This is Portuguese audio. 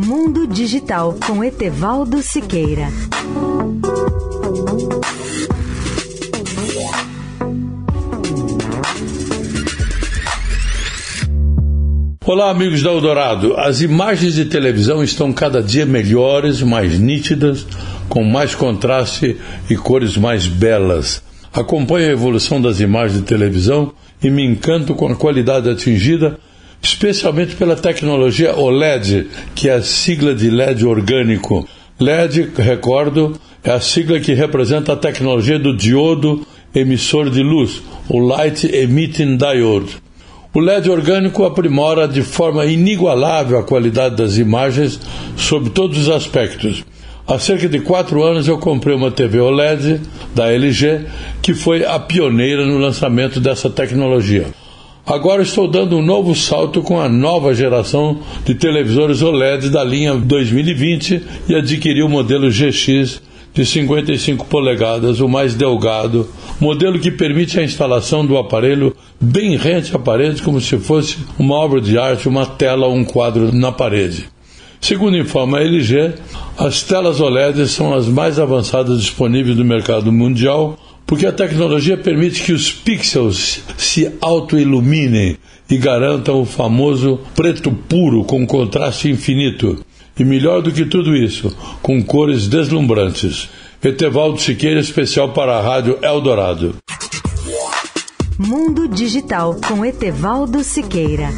Mundo Digital com Etevaldo Siqueira. Olá, amigos da Eldorado. As imagens de televisão estão cada dia melhores, mais nítidas, com mais contraste e cores mais belas. Acompanho a evolução das imagens de televisão e me encanto com a qualidade atingida, especialmente pela tecnologia OLED, que é a sigla de LED orgânico. LED, recordo, é a sigla que representa a tecnologia do diodo emissor de luz, o Light Emitting Diode. O LED orgânico aprimora de forma inigualável a qualidade das imagens sob todos os aspectos. Há cerca de quatro anos eu comprei uma TV OLED da LG, que foi a pioneira no lançamento dessa tecnologia. Agora estou dando um novo salto com a nova geração de televisores OLED da linha 2020 e adquiri o modelo GX de 55 polegadas, o mais delgado, modelo que permite a instalação do aparelho bem rente à parede, como se fosse uma obra de arte, uma tela ou um quadro na parede. Segundo informa a LG, as telas OLED são as mais avançadas disponíveis no mercado mundial, porque a tecnologia permite que os pixels se autoiluminem e garantam o famoso preto puro com contraste infinito. E melhor do que tudo isso, com cores deslumbrantes. Etevaldo Siqueira, especial para a Rádio Eldorado. Mundo Digital com Etevaldo Siqueira.